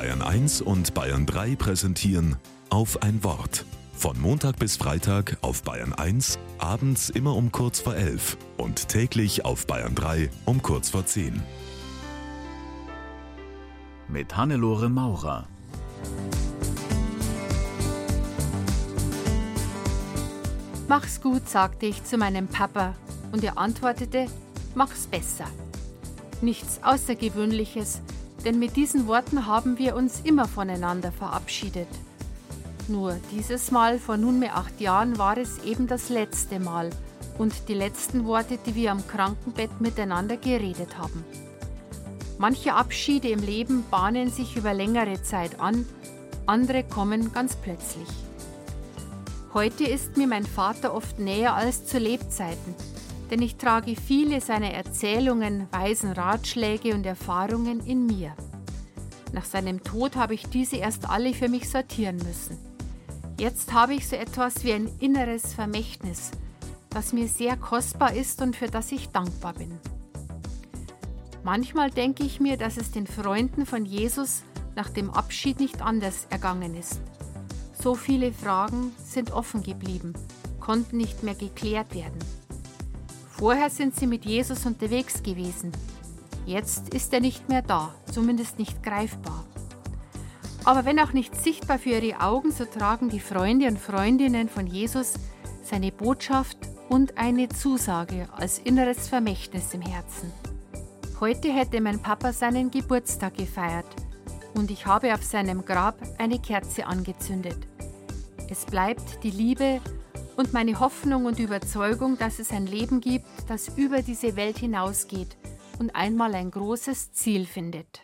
Bayern 1 und Bayern 3 präsentieren auf ein Wort. Von Montag bis Freitag auf Bayern 1, abends immer um kurz vor 11 und täglich auf Bayern 3 um kurz vor 10. Mit Hannelore Maurer. Mach's gut, sagte ich zu meinem Papa, und er antwortete, mach's besser. Nichts Außergewöhnliches, denn mit diesen Worten haben wir uns immer voneinander verabschiedet. Nur dieses Mal vor nunmehr acht Jahren war es eben das letzte Mal und die letzten Worte, die wir am Krankenbett miteinander geredet haben. Manche Abschiede im Leben bahnen sich über längere Zeit an, andere kommen ganz plötzlich. Heute ist mir mein Vater oft näher als zu Lebzeiten, denn ich trage viele seiner Erzählungen, weisen Ratschläge und Erfahrungen in mir. Nach seinem Tod habe ich diese erst alle für mich sortieren müssen. Jetzt habe ich so etwas wie ein inneres Vermächtnis, das mir sehr kostbar ist und für das ich dankbar bin. Manchmal denke ich mir, dass es den Freunden von Jesus nach dem Abschied nicht anders ergangen ist. So viele Fragen sind offen geblieben, konnten nicht mehr geklärt werden. Vorher sind sie mit Jesus unterwegs gewesen. Jetzt ist er nicht mehr da, zumindest nicht greifbar. Aber wenn auch nicht sichtbar für ihre Augen, so tragen die Freunde und Freundinnen von Jesus seine Botschaft und eine Zusage als inneres Vermächtnis im Herzen. Heute hätte mein Papa seinen Geburtstag gefeiert und ich habe auf seinem Grab eine Kerze angezündet. Es bleibt die Liebe und meine Hoffnung und Überzeugung, dass es ein Leben gibt, das über diese Welt hinausgeht und einmal ein großes Ziel findet.